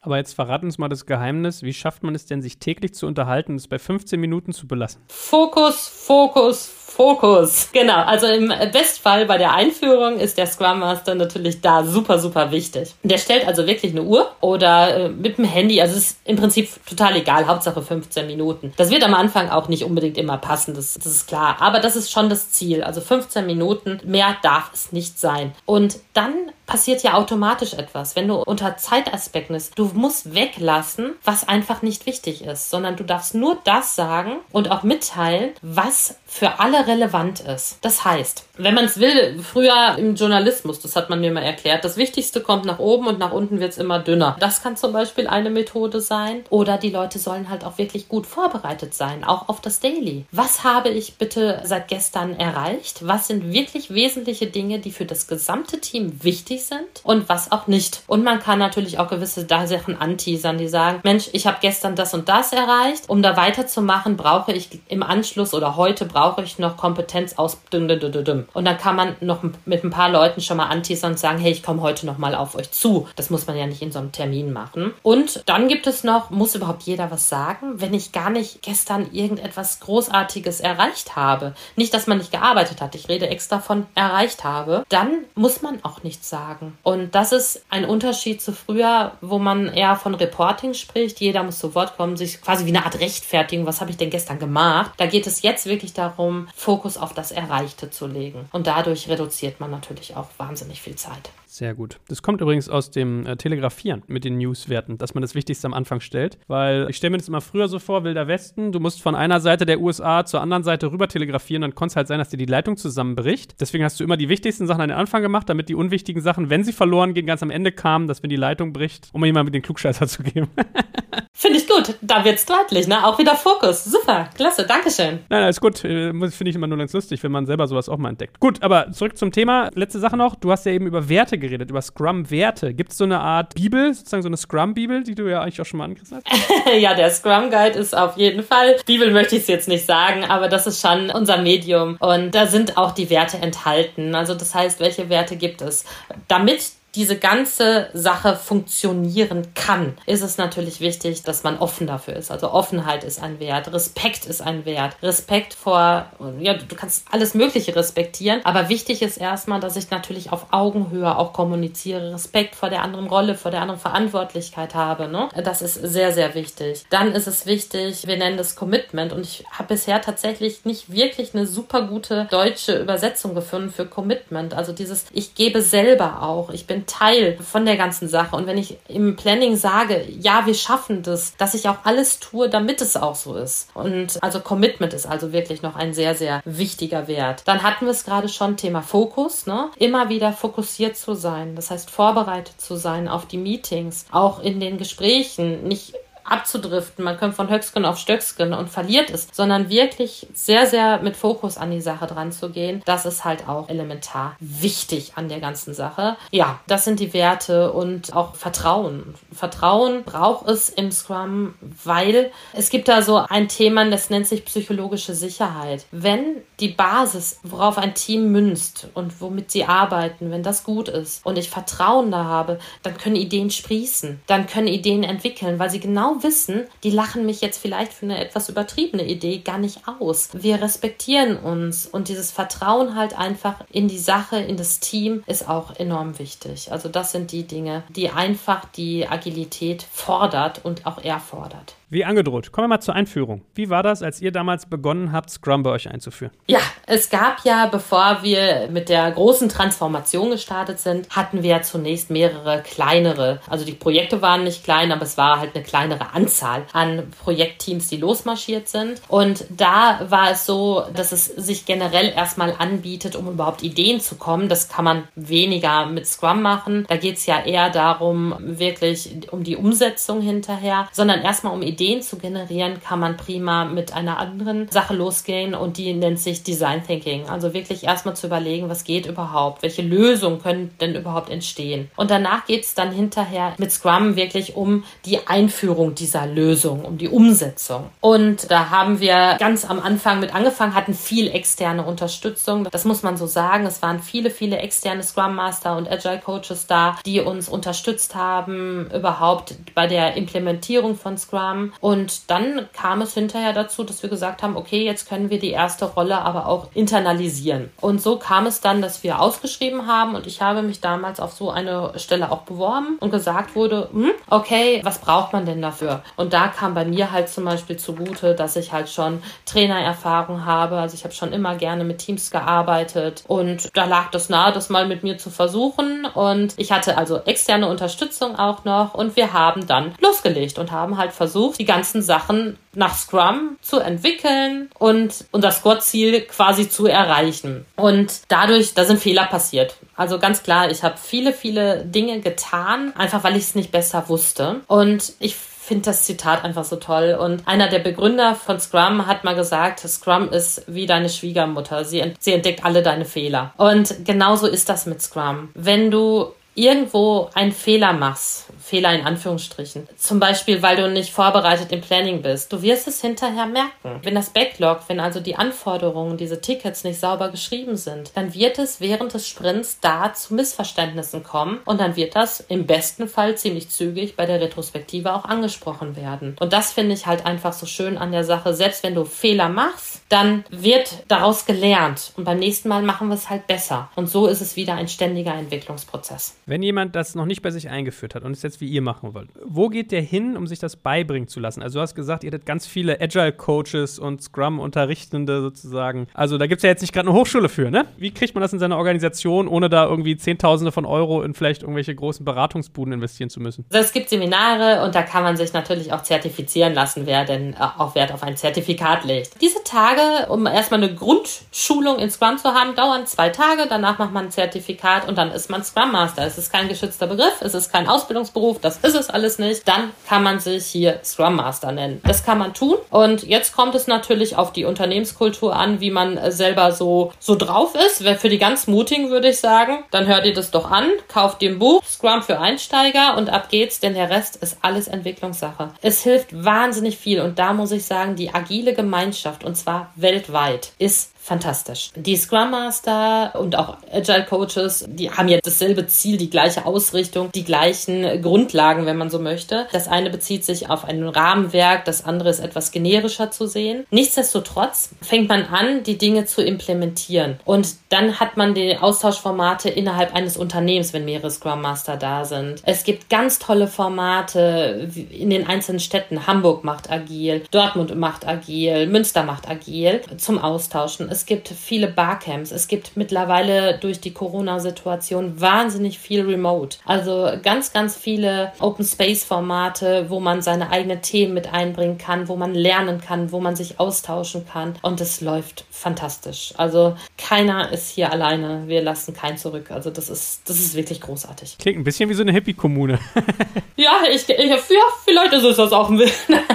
Aber jetzt verrat uns mal das Geheimnis. Wie schafft man es denn, sich täglich zu unterhalten und es bei 15 Minuten zu belassen? Fokus, Fokus, Fokus. Genau, also im Bestfall bei der Einführung ist der Scrum Master natürlich da super, super wichtig. Der stellt also wirklich eine Uhr oder äh, mit dem Handy, also es ist im Prinzip total egal, Hauptsache 15 Minuten. Das wird am Anfang auch nicht unbedingt immer passen, das, das ist klar. Aber das ist schon das Ziel. Also 15 Minuten, mehr darf es nicht sein. Und dann passiert ja automatisch etwas. Wenn du unter Zeitaspekten bist, du musst weglassen, was einfach nicht wichtig ist, sondern du darfst nur das sagen und auch mitteilen, was für alle relevant ist. Das heißt, wenn man es will, früher im Journalismus, das hat man mir mal erklärt, das Wichtigste kommt nach oben und nach unten wird es immer dünner. Das kann zum Beispiel eine Methode sein. Oder die Leute sollen halt auch wirklich gut vorbereitet sein, auch auf das Daily. Was habe ich bitte seit gestern erreicht? Was sind wirklich wesentliche Dinge, die für das gesamte Team wichtig sind und was auch nicht? Und man kann natürlich auch gewisse Sachen anteasern, die sagen, Mensch, ich habe gestern das und das erreicht. Um da weiterzumachen, brauche ich im Anschluss oder heute brauche brauche ich noch Kompetenz aus. Und dann kann man noch mit ein paar Leuten schon mal anteasern und sagen, hey, ich komme heute noch mal auf euch zu. Das muss man ja nicht in so einem Termin machen. Und dann gibt es noch, muss überhaupt jeder was sagen, wenn ich gar nicht gestern irgendetwas Großartiges erreicht habe. Nicht, dass man nicht gearbeitet hat. Ich rede extra von erreicht habe. Dann muss man auch nichts sagen. Und das ist ein Unterschied zu früher, wo man eher von Reporting spricht. Jeder muss zu Wort kommen, sich quasi wie eine Art Rechtfertigung. Was habe ich denn gestern gemacht? Da geht es jetzt wirklich darum, darum, Fokus auf das Erreichte zu legen. Und dadurch reduziert man natürlich auch wahnsinnig viel Zeit. Sehr gut. Das kommt übrigens aus dem äh, Telegrafieren mit den Newswerten, dass man das Wichtigste am Anfang stellt. Weil ich stelle mir das immer früher so vor, Wilder Westen, du musst von einer Seite der USA zur anderen Seite rüber telegrafieren, dann konnte es halt sein, dass dir die Leitung zusammenbricht. Deswegen hast du immer die wichtigsten Sachen an den Anfang gemacht, damit die unwichtigen Sachen, wenn sie verloren gehen, ganz am Ende kamen, dass wenn die Leitung bricht, um jemand mit den Klugscheißer zu geben. Finde ich gut. Da wird es deutlich, ne? Auch wieder Fokus. Super. Klasse. Dankeschön. Nein, alles gut. Äh, finde ich immer nur ganz lustig, wenn man selber sowas auch mal entdeckt. Gut, aber zurück zum Thema. Letzte Sache noch. Du hast ja eben über Werte geredet geredet, über Scrum-Werte. Gibt es so eine Art Bibel, sozusagen so eine Scrum-Bibel, die du ja eigentlich auch schon mal angerissen hast? ja, der Scrum-Guide ist auf jeden Fall. Bibel möchte ich es jetzt nicht sagen, aber das ist schon unser Medium. Und da sind auch die Werte enthalten. Also das heißt, welche Werte gibt es? Damit diese ganze Sache funktionieren kann, ist es natürlich wichtig, dass man offen dafür ist. Also Offenheit ist ein Wert, Respekt ist ein Wert, Respekt vor, ja, du kannst alles Mögliche respektieren, aber wichtig ist erstmal, dass ich natürlich auf Augenhöhe auch kommuniziere, Respekt vor der anderen Rolle, vor der anderen Verantwortlichkeit habe. Ne? Das ist sehr, sehr wichtig. Dann ist es wichtig, wir nennen das Commitment und ich habe bisher tatsächlich nicht wirklich eine super gute deutsche Übersetzung gefunden für Commitment. Also dieses, ich gebe selber auch, ich bin Teil von der ganzen Sache. Und wenn ich im Planning sage, ja, wir schaffen das, dass ich auch alles tue, damit es auch so ist. Und also Commitment ist also wirklich noch ein sehr, sehr wichtiger Wert. Dann hatten wir es gerade schon, Thema Fokus, ne? Immer wieder fokussiert zu sein. Das heißt, vorbereitet zu sein auf die Meetings, auch in den Gesprächen, nicht abzudriften. Man kommt von Höcksken auf Stöcksken und verliert es, sondern wirklich sehr, sehr mit Fokus an die Sache dran zu gehen. Das ist halt auch elementar wichtig an der ganzen Sache. Ja, das sind die Werte und auch Vertrauen. Vertrauen braucht es im Scrum, weil es gibt da so ein Thema, das nennt sich psychologische Sicherheit. Wenn die Basis, worauf ein Team münzt und womit sie arbeiten, wenn das gut ist und ich Vertrauen da habe, dann können Ideen sprießen, dann können Ideen entwickeln, weil sie genau wissen, die lachen mich jetzt vielleicht für eine etwas übertriebene Idee gar nicht aus. Wir respektieren uns und dieses Vertrauen halt einfach in die Sache, in das Team ist auch enorm wichtig. Also das sind die Dinge, die einfach die Agilität fordert und auch erfordert. Wie angedroht. Kommen wir mal zur Einführung. Wie war das, als ihr damals begonnen habt, Scrum bei euch einzuführen? Ja, es gab ja, bevor wir mit der großen Transformation gestartet sind, hatten wir ja zunächst mehrere kleinere. Also die Projekte waren nicht klein, aber es war halt eine kleinere Anzahl an Projektteams, die losmarschiert sind. Und da war es so, dass es sich generell erstmal anbietet, um überhaupt Ideen zu kommen. Das kann man weniger mit Scrum machen. Da geht es ja eher darum, wirklich um die Umsetzung hinterher, sondern erstmal um Ideen Ideen zu generieren, kann man prima mit einer anderen Sache losgehen und die nennt sich Design Thinking. Also wirklich erstmal zu überlegen, was geht überhaupt, welche Lösungen können denn überhaupt entstehen. Und danach geht es dann hinterher mit Scrum wirklich um die Einführung dieser Lösung, um die Umsetzung. Und da haben wir ganz am Anfang mit angefangen, hatten viel externe Unterstützung. Das muss man so sagen. Es waren viele, viele externe Scrum Master und Agile Coaches da, die uns unterstützt haben, überhaupt bei der Implementierung von Scrum und dann kam es hinterher dazu, dass wir gesagt haben, okay, jetzt können wir die erste Rolle aber auch internalisieren. Und so kam es dann, dass wir ausgeschrieben haben und ich habe mich damals auf so eine Stelle auch beworben und gesagt wurde, hm, okay, was braucht man denn dafür? Und da kam bei mir halt zum Beispiel zugute, dass ich halt schon Trainererfahrung habe. Also ich habe schon immer gerne mit Teams gearbeitet und da lag das nahe, das mal mit mir zu versuchen. Und ich hatte also externe Unterstützung auch noch und wir haben dann losgelegt und haben halt versucht, die ganzen Sachen nach Scrum zu entwickeln und unser Score-Ziel quasi zu erreichen. Und dadurch, da sind Fehler passiert. Also ganz klar, ich habe viele, viele Dinge getan, einfach weil ich es nicht besser wusste. Und ich finde das Zitat einfach so toll. Und einer der Begründer von Scrum hat mal gesagt, Scrum ist wie deine Schwiegermutter. Sie, ent sie entdeckt alle deine Fehler. Und genauso ist das mit Scrum. Wenn du irgendwo einen Fehler machst, Fehler in Anführungsstrichen. Zum Beispiel, weil du nicht vorbereitet im Planning bist. Du wirst es hinterher merken. Wenn das Backlog, wenn also die Anforderungen, diese Tickets nicht sauber geschrieben sind, dann wird es während des Sprints da zu Missverständnissen kommen und dann wird das im besten Fall ziemlich zügig bei der Retrospektive auch angesprochen werden. Und das finde ich halt einfach so schön an der Sache. Selbst wenn du Fehler machst, dann wird daraus gelernt und beim nächsten Mal machen wir es halt besser. Und so ist es wieder ein ständiger Entwicklungsprozess. Wenn jemand das noch nicht bei sich eingeführt hat und es jetzt wie ihr machen wollt. Wo geht der hin, um sich das beibringen zu lassen? Also du hast gesagt, ihr hattet ganz viele Agile-Coaches und Scrum-Unterrichtende sozusagen. Also da gibt es ja jetzt nicht gerade eine Hochschule für, ne? Wie kriegt man das in seine Organisation, ohne da irgendwie Zehntausende von Euro in vielleicht irgendwelche großen Beratungsbuden investieren zu müssen? Also es gibt Seminare und da kann man sich natürlich auch zertifizieren lassen, wer denn äh, auch Wert auf ein Zertifikat legt. Diese Tage, um erstmal eine Grundschulung in Scrum zu haben, dauern zwei Tage. Danach macht man ein Zertifikat und dann ist man Scrum Master. Es ist kein geschützter Begriff, es ist kein Ausbildungsberuf Beruf, das ist es alles nicht, dann kann man sich hier Scrum Master nennen. Das kann man tun. Und jetzt kommt es natürlich auf die Unternehmenskultur an, wie man selber so, so drauf ist. Für die ganz Mutigen würde ich sagen, dann hört ihr das doch an, kauft ihr ein Buch, Scrum für Einsteiger und ab geht's, denn der Rest ist alles Entwicklungssache. Es hilft wahnsinnig viel und da muss ich sagen, die agile Gemeinschaft und zwar weltweit ist fantastisch. Die Scrum Master und auch Agile Coaches, die haben ja dasselbe Ziel, die gleiche Ausrichtung, die gleichen Grundlagen, wenn man so möchte. Das eine bezieht sich auf ein Rahmenwerk, das andere ist etwas generischer zu sehen. Nichtsdestotrotz fängt man an, die Dinge zu implementieren. Und dann hat man die Austauschformate innerhalb eines Unternehmens, wenn mehrere Scrum Master da sind. Es gibt ganz tolle Formate in den einzelnen Städten. Hamburg macht agil, Dortmund macht agil, Münster macht agil zum Austauschen. Gibt viele Barcamps. Es gibt mittlerweile durch die Corona-Situation wahnsinnig viel Remote. Also ganz, ganz viele Open Space Formate, wo man seine eigenen Themen mit einbringen kann, wo man lernen kann, wo man sich austauschen kann. Und es läuft fantastisch. Also keiner ist hier alleine. Wir lassen keinen zurück. Also das ist, das ist wirklich großartig. Klingt ein bisschen wie so eine Hippie-Kommune. ja, ich, ich, ja, vielleicht ist es das auch ein bisschen.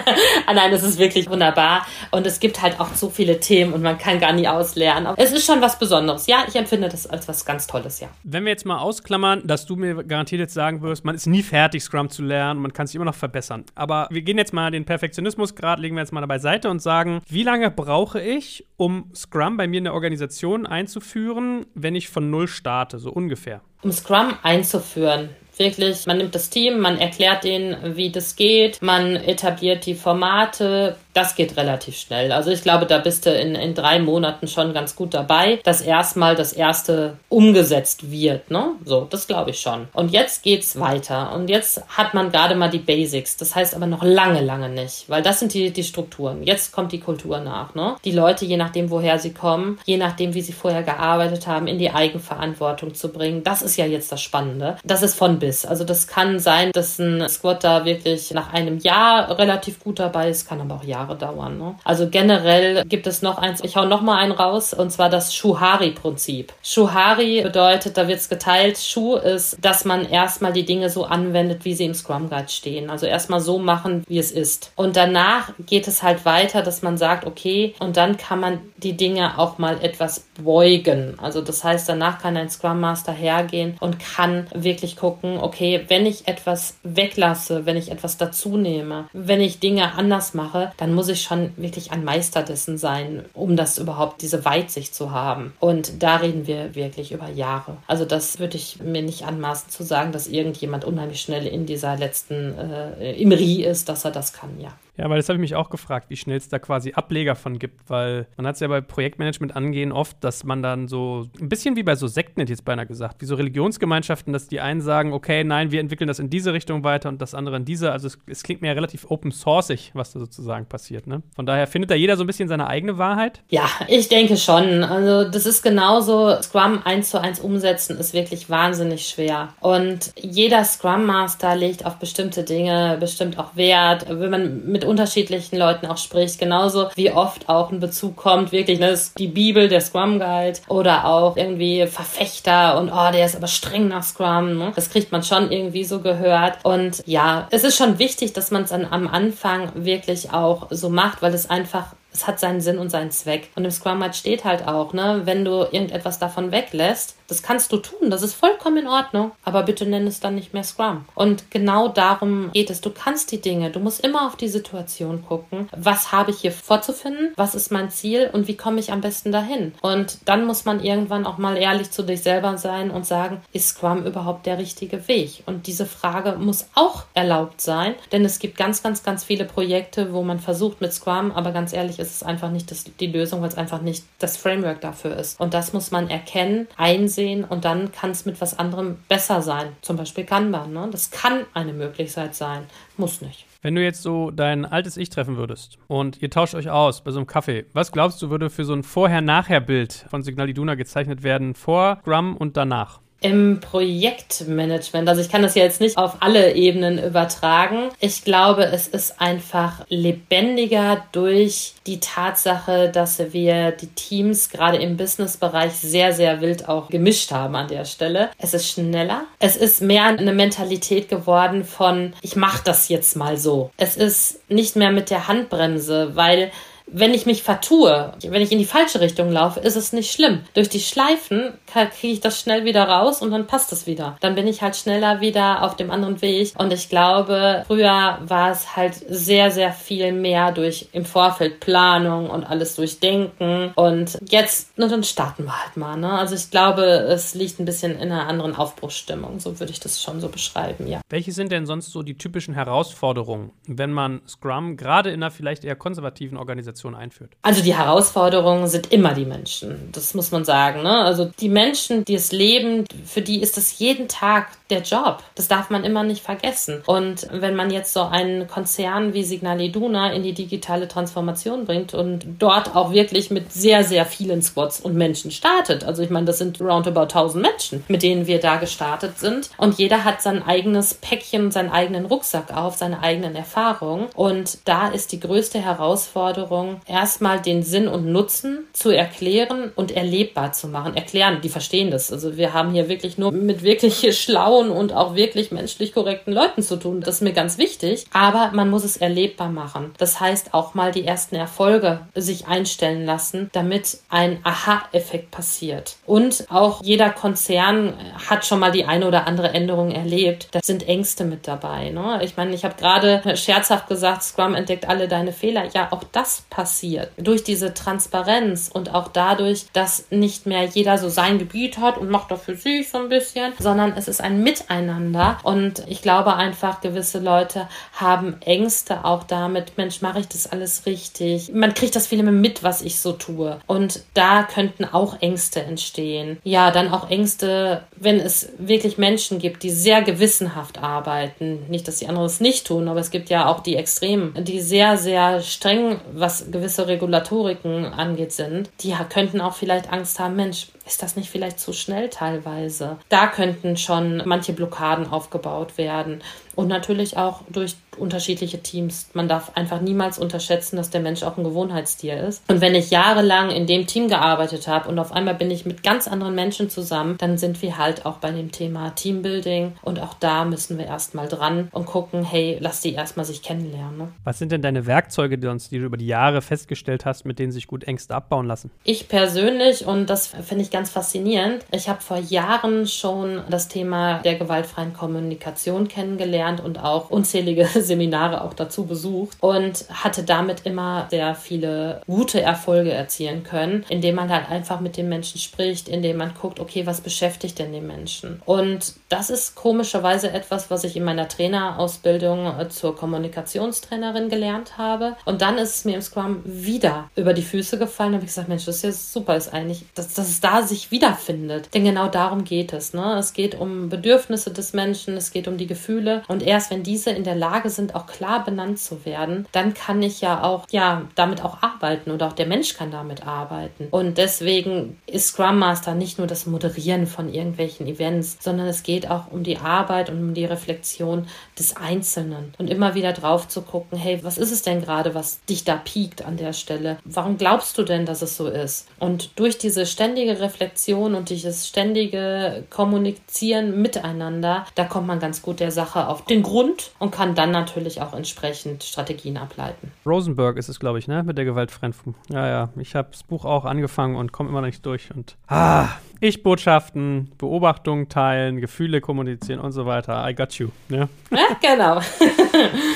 Ah, nein, es ist wirklich wunderbar. Und es gibt halt auch so viele Themen und man kann gar nie auslernen. Es ist schon was Besonderes. Ja, ich empfinde das als was ganz Tolles, ja. Wenn wir jetzt mal ausklammern, dass du mir garantiert jetzt sagen wirst, man ist nie fertig, Scrum zu lernen, man kann sich immer noch verbessern. Aber wir gehen jetzt mal den Perfektionismusgrad, legen wir jetzt mal beiseite und sagen, wie lange brauche ich, um Scrum bei mir in der Organisation einzuführen, wenn ich von Null starte, so ungefähr? Um Scrum einzuführen, Wirklich, man nimmt das Team, man erklärt denen, wie das geht, man etabliert die Formate, das geht relativ schnell. Also ich glaube, da bist du in, in drei Monaten schon ganz gut dabei, dass erstmal das erste umgesetzt wird. Ne? So, das glaube ich schon. Und jetzt geht's weiter. Und jetzt hat man gerade mal die Basics. Das heißt aber noch lange, lange nicht, weil das sind die, die Strukturen. Jetzt kommt die Kultur nach. Ne? Die Leute, je nachdem, woher sie kommen, je nachdem, wie sie vorher gearbeitet haben, in die Eigenverantwortung zu bringen. Das ist ja jetzt das Spannende. Das ist von bis. Also das kann sein, dass ein Squatter wirklich nach einem Jahr relativ gut dabei ist, kann aber auch Jahre Jahre dauern. Ne? Also generell gibt es noch eins, ich hau noch mal einen raus, und zwar das Shuhari-Prinzip. Shuhari bedeutet, da wird es geteilt, Shu ist, dass man erstmal die Dinge so anwendet, wie sie im Scrum Guide stehen. Also erstmal so machen, wie es ist. Und danach geht es halt weiter, dass man sagt, okay, und dann kann man die Dinge auch mal etwas beugen. Also das heißt, danach kann ein Scrum Master hergehen und kann wirklich gucken, okay, wenn ich etwas weglasse, wenn ich etwas dazu nehme, wenn ich Dinge anders mache, dann muss ich schon wirklich ein Meister dessen sein, um das überhaupt diese Weitsicht zu haben. Und da reden wir wirklich über Jahre. Also das würde ich mir nicht anmaßen zu sagen, dass irgendjemand unheimlich schnell in dieser letzten äh, Imri ist, dass er das kann, ja. Ja, weil das habe ich mich auch gefragt, wie schnell es da quasi Ableger von gibt, weil man hat es ja bei Projektmanagement angehen oft, dass man dann so ein bisschen wie bei so Sekten, hätte ich jetzt beinahe gesagt, wie so Religionsgemeinschaften, dass die einen sagen, okay, nein, wir entwickeln das in diese Richtung weiter und das andere in diese. Also es, es klingt mir ja relativ open sourceig, was da sozusagen passiert. Ne? Von daher findet da jeder so ein bisschen seine eigene Wahrheit? Ja, ich denke schon. Also das ist genauso, Scrum eins zu eins umsetzen ist wirklich wahnsinnig schwer. Und jeder Scrum Master legt auf bestimmte Dinge bestimmt auch Wert. Wenn man mit unterschiedlichen Leuten auch spricht, genauso wie oft auch ein Bezug kommt, wirklich, ne, das ist die Bibel, der Scrum Guide oder auch irgendwie Verfechter und oh, der ist aber streng nach Scrum. Ne? Das kriegt man schon irgendwie so gehört. Und ja, es ist schon wichtig, dass man es am Anfang wirklich auch so macht, weil es einfach es hat seinen Sinn und seinen Zweck. Und im Scrum Guide steht halt auch, ne, wenn du irgendetwas davon weglässt, das kannst du tun, das ist vollkommen in Ordnung, aber bitte nenn es dann nicht mehr Scrum. Und genau darum geht es. Du kannst die Dinge, du musst immer auf die Situation gucken, was habe ich hier vorzufinden, was ist mein Ziel und wie komme ich am besten dahin. Und dann muss man irgendwann auch mal ehrlich zu dich selber sein und sagen, ist Scrum überhaupt der richtige Weg? Und diese Frage muss auch erlaubt sein, denn es gibt ganz, ganz, ganz viele Projekte, wo man versucht mit Scrum, aber ganz ehrlich, ist es einfach nicht das, die Lösung, weil es einfach nicht das Framework dafür ist. Und das muss man erkennen, einsehen und dann kann es mit was anderem besser sein. Zum Beispiel Kanban. Ne? Das kann eine Möglichkeit sein, muss nicht. Wenn du jetzt so dein altes Ich treffen würdest und ihr tauscht euch aus bei so einem Kaffee, was glaubst du, würde für so ein Vorher-Nachher-Bild von Signal Iduna gezeichnet werden, vor Scrum und danach? Im Projektmanagement, also ich kann das ja jetzt nicht auf alle Ebenen übertragen. Ich glaube, es ist einfach lebendiger durch die Tatsache, dass wir die Teams gerade im Businessbereich sehr, sehr wild auch gemischt haben an der Stelle. Es ist schneller. Es ist mehr eine Mentalität geworden von, ich mache das jetzt mal so. Es ist nicht mehr mit der Handbremse, weil wenn ich mich vertue, wenn ich in die falsche Richtung laufe, ist es nicht schlimm. Durch die Schleifen kriege ich das schnell wieder raus und dann passt es wieder. Dann bin ich halt schneller wieder auf dem anderen Weg. Und ich glaube, früher war es halt sehr, sehr viel mehr durch im Vorfeld Planung und alles durchdenken. Und jetzt, na, dann starten wir halt mal. Ne? Also ich glaube, es liegt ein bisschen in einer anderen Aufbruchsstimmung. So würde ich das schon so beschreiben, ja. Welche sind denn sonst so die typischen Herausforderungen, wenn man Scrum gerade in einer vielleicht eher konservativen Organisation einführt? Also die Herausforderungen sind immer die Menschen. Das muss man sagen. Ne? Also die Menschen, die es leben, für die ist das jeden Tag der Job. Das darf man immer nicht vergessen. Und wenn man jetzt so einen Konzern wie Signal Iduna in die digitale Transformation bringt und dort auch wirklich mit sehr, sehr vielen Squads und Menschen startet. Also ich meine, das sind roundabout 1000 Menschen, mit denen wir da gestartet sind. Und jeder hat sein eigenes Päckchen, seinen eigenen Rucksack auf, seine eigenen Erfahrungen. Und da ist die größte Herausforderung, erstmal den Sinn und Nutzen zu erklären und erlebbar zu machen. Erklären, die verstehen das. Also wir haben hier wirklich nur mit wirklich schlauen und auch wirklich menschlich korrekten Leuten zu tun. Das ist mir ganz wichtig. Aber man muss es erlebbar machen. Das heißt auch mal die ersten Erfolge sich einstellen lassen, damit ein Aha-Effekt passiert. Und auch jeder Konzern hat schon mal die eine oder andere Änderung erlebt. Da sind Ängste mit dabei. Ne? Ich meine, ich habe gerade scherzhaft gesagt, Scrum entdeckt alle deine Fehler. Ja, auch das passiert. Durch diese Transparenz und auch dadurch, dass nicht mehr jeder so sein Gebiet hat und macht dafür sich so ein bisschen, sondern es ist ein Miteinander. Und ich glaube einfach, gewisse Leute haben Ängste auch damit, Mensch, mache ich das alles richtig? Man kriegt das viel mehr mit, was ich so tue. Und da könnten auch Ängste entstehen. Ja, dann auch Ängste, wenn es wirklich Menschen gibt, die sehr gewissenhaft arbeiten. Nicht, dass die anderen es nicht tun, aber es gibt ja auch die Extremen, die sehr, sehr streng, was gewisse Regulatoriken angeht, sind. Die könnten auch vielleicht Angst haben, Mensch, ist das nicht vielleicht zu schnell teilweise? Da könnten schon manche Blockaden aufgebaut werden. Und natürlich auch durch unterschiedliche Teams. Man darf einfach niemals unterschätzen, dass der Mensch auch ein Gewohnheitstier ist. Und wenn ich jahrelang in dem Team gearbeitet habe und auf einmal bin ich mit ganz anderen Menschen zusammen, dann sind wir halt auch bei dem Thema Teambuilding. Und auch da müssen wir erstmal dran und gucken, hey, lass die erstmal sich kennenlernen. Ne? Was sind denn deine Werkzeuge, die, du über die Jahre festgestellt hast, mit denen sich gut Ängste abbauen lassen? Ich persönlich, und das finde ich ganz faszinierend, ich habe vor Jahren schon das Thema der gewaltfreien Kommunikation kennengelernt und auch unzählige Seminare auch dazu besucht und hatte damit immer sehr viele gute Erfolge erzielen können, indem man halt einfach mit den Menschen spricht, indem man guckt, okay, was beschäftigt denn den Menschen? Und das ist komischerweise etwas, was ich in meiner Trainerausbildung äh, zur Kommunikationstrainerin gelernt habe. Und dann ist es mir im Scrum wieder über die Füße gefallen. Da habe ich gesagt, Mensch, das ist ja super, ist eigentlich, dass, dass es da sich wiederfindet. Denn genau darum geht es. Ne? Es geht um Bedürfnisse des Menschen, es geht um die Gefühle. Und erst wenn diese in der Lage sind, auch klar benannt zu werden, dann kann ich ja auch, ja, damit auch arbeiten und auch der Mensch kann damit arbeiten. Und deswegen ist Scrum Master nicht nur das Moderieren von irgendwelchen Events, sondern es geht auch um die Arbeit und um die Reflexion des Einzelnen und immer wieder drauf zu gucken, hey, was ist es denn gerade, was dich da piekt an der Stelle? Warum glaubst du denn, dass es so ist? Und durch diese ständige Reflexion und dieses ständige Kommunizieren miteinander, da kommt man ganz gut der Sache auf den Grund und kann dann natürlich auch entsprechend Strategien ableiten. Rosenberg ist es, glaube ich, ne? Mit der Gewaltfreien. Ja, ja. Ich habe das Buch auch angefangen und komme immer noch nicht durch. Und ah, ich Botschaften, Beobachtungen teilen, Gefühle kommunizieren und so weiter. I got you. Ne? Ja, genau.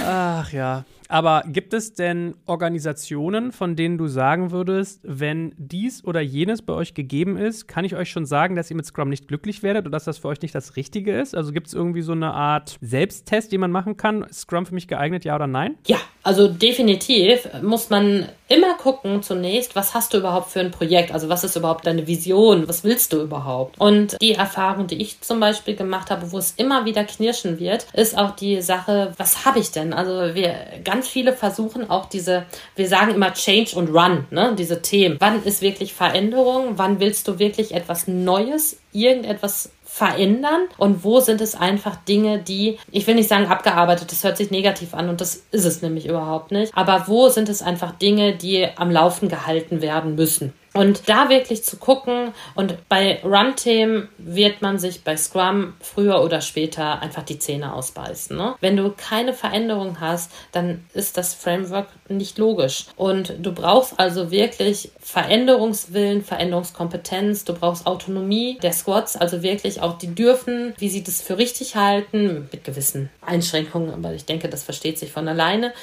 Ach ja. Aber gibt es denn Organisationen, von denen du sagen würdest, wenn dies oder jenes bei euch gegeben ist, kann ich euch schon sagen, dass ihr mit Scrum nicht glücklich werdet oder dass das für euch nicht das Richtige ist? Also gibt es irgendwie so eine Art Selbsttest, den man machen kann? Ist Scrum für mich geeignet, ja oder nein? Ja, also definitiv muss man immer gucken zunächst, was hast du überhaupt für ein Projekt? Also was ist überhaupt deine Vision? Was willst du überhaupt? Und die Erfahrung, die ich zum Beispiel gemacht habe, wo es immer wieder knirschen wird, ist auch die Sache, was habe ich denn? Also wir ganz viele versuchen auch diese, wir sagen immer Change und Run, ne? Diese Themen. Wann ist wirklich Veränderung? Wann willst du wirklich etwas Neues, irgendetwas verändern und wo sind es einfach Dinge, die, ich will nicht sagen abgearbeitet, das hört sich negativ an und das ist es nämlich überhaupt nicht, aber wo sind es einfach Dinge, die am Laufen gehalten werden müssen. Und da wirklich zu gucken und bei Run-Themen wird man sich bei Scrum früher oder später einfach die Zähne ausbeißen. Ne? Wenn du keine Veränderung hast, dann ist das Framework nicht logisch. Und du brauchst also wirklich Veränderungswillen, Veränderungskompetenz, du brauchst Autonomie der Squads, also wirklich auch die dürfen, wie sie das für richtig halten, mit gewissen Einschränkungen, aber ich denke, das versteht sich von alleine,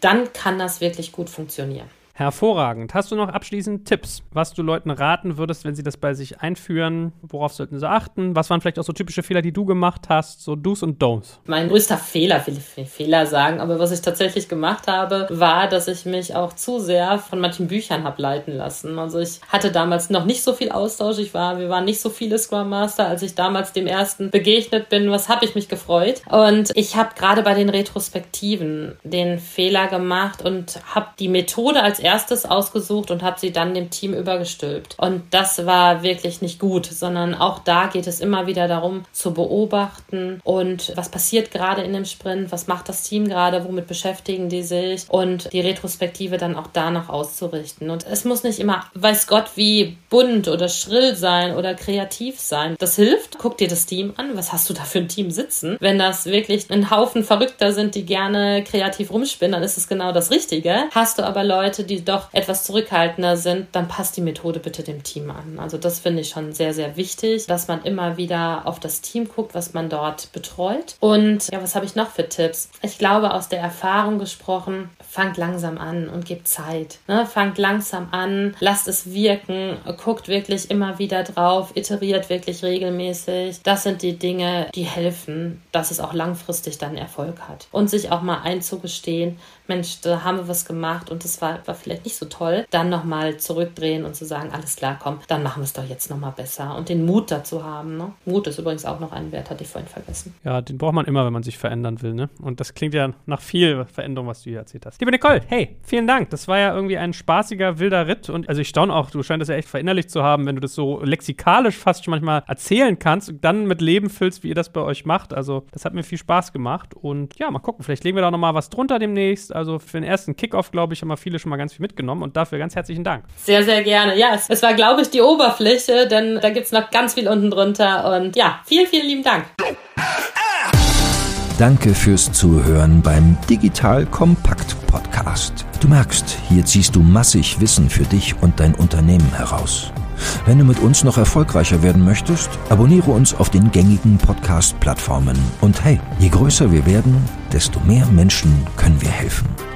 dann kann das wirklich gut funktionieren. Hervorragend. Hast du noch abschließend Tipps, was du Leuten raten würdest, wenn sie das bei sich einführen? Worauf sollten sie achten? Was waren vielleicht auch so typische Fehler, die du gemacht hast? So Do's und Don'ts. Mein größter Fehler, will ich Fehler sagen, aber was ich tatsächlich gemacht habe, war, dass ich mich auch zu sehr von manchen Büchern habe leiten lassen. Also ich hatte damals noch nicht so viel Austausch. Ich war, wir waren nicht so viele Scrum Master, als ich damals dem ersten begegnet bin. Was habe ich mich gefreut? Und ich habe gerade bei den Retrospektiven den Fehler gemacht und habe die Methode als erstes ausgesucht und habe sie dann dem Team übergestülpt. Und das war wirklich nicht gut, sondern auch da geht es immer wieder darum zu beobachten und was passiert gerade in dem Sprint, was macht das Team gerade, womit beschäftigen die sich und die Retrospektive dann auch danach auszurichten. Und es muss nicht immer, weiß Gott, wie bunt oder schrill sein oder kreativ sein. Das hilft. Guck dir das Team an. Was hast du da für ein Team sitzen? Wenn das wirklich ein Haufen Verrückter sind, die gerne kreativ rumspinnen, dann ist es genau das Richtige. Hast du aber Leute, die die doch etwas zurückhaltender sind, dann passt die Methode bitte dem Team an. Also das finde ich schon sehr, sehr wichtig, dass man immer wieder auf das Team guckt, was man dort betreut. Und ja, was habe ich noch für Tipps? Ich glaube, aus der Erfahrung gesprochen, fangt langsam an und gebt Zeit. Ne? Fangt langsam an, lasst es wirken, guckt wirklich immer wieder drauf, iteriert wirklich regelmäßig. Das sind die Dinge, die helfen, dass es auch langfristig dann Erfolg hat. Und sich auch mal einzugestehen, Mensch, da haben wir was gemacht und das war, war vielleicht nicht so toll, dann nochmal zurückdrehen und zu sagen, alles klar, komm, dann machen wir es doch jetzt nochmal besser und den Mut dazu haben. Ne? Mut ist übrigens auch noch ein Wert, hatte ich vorhin vergessen. Ja, den braucht man immer, wenn man sich verändern will. Ne? Und das klingt ja nach viel Veränderung, was du hier erzählt hast. Liebe Nicole, hey, vielen Dank. Das war ja irgendwie ein spaßiger, wilder Ritt und also ich staune auch, du scheinst das ja echt verinnerlicht zu haben, wenn du das so lexikalisch fast schon manchmal erzählen kannst und dann mit Leben füllst, wie ihr das bei euch macht. Also das hat mir viel Spaß gemacht und ja, mal gucken, vielleicht legen wir da nochmal was drunter demnächst also für den ersten Kickoff, glaube ich, haben wir viele schon mal ganz viel mitgenommen und dafür ganz herzlichen Dank. Sehr, sehr gerne. Ja, es, es war, glaube ich, die Oberfläche, denn da gibt es noch ganz viel unten drunter. Und ja, vielen, vielen lieben Dank. Danke fürs Zuhören beim Digital Kompakt Podcast. Du merkst, hier ziehst du massig Wissen für dich und dein Unternehmen heraus. Wenn du mit uns noch erfolgreicher werden möchtest, abonniere uns auf den gängigen Podcast-Plattformen. Und hey, je größer wir werden, desto mehr Menschen können wir helfen.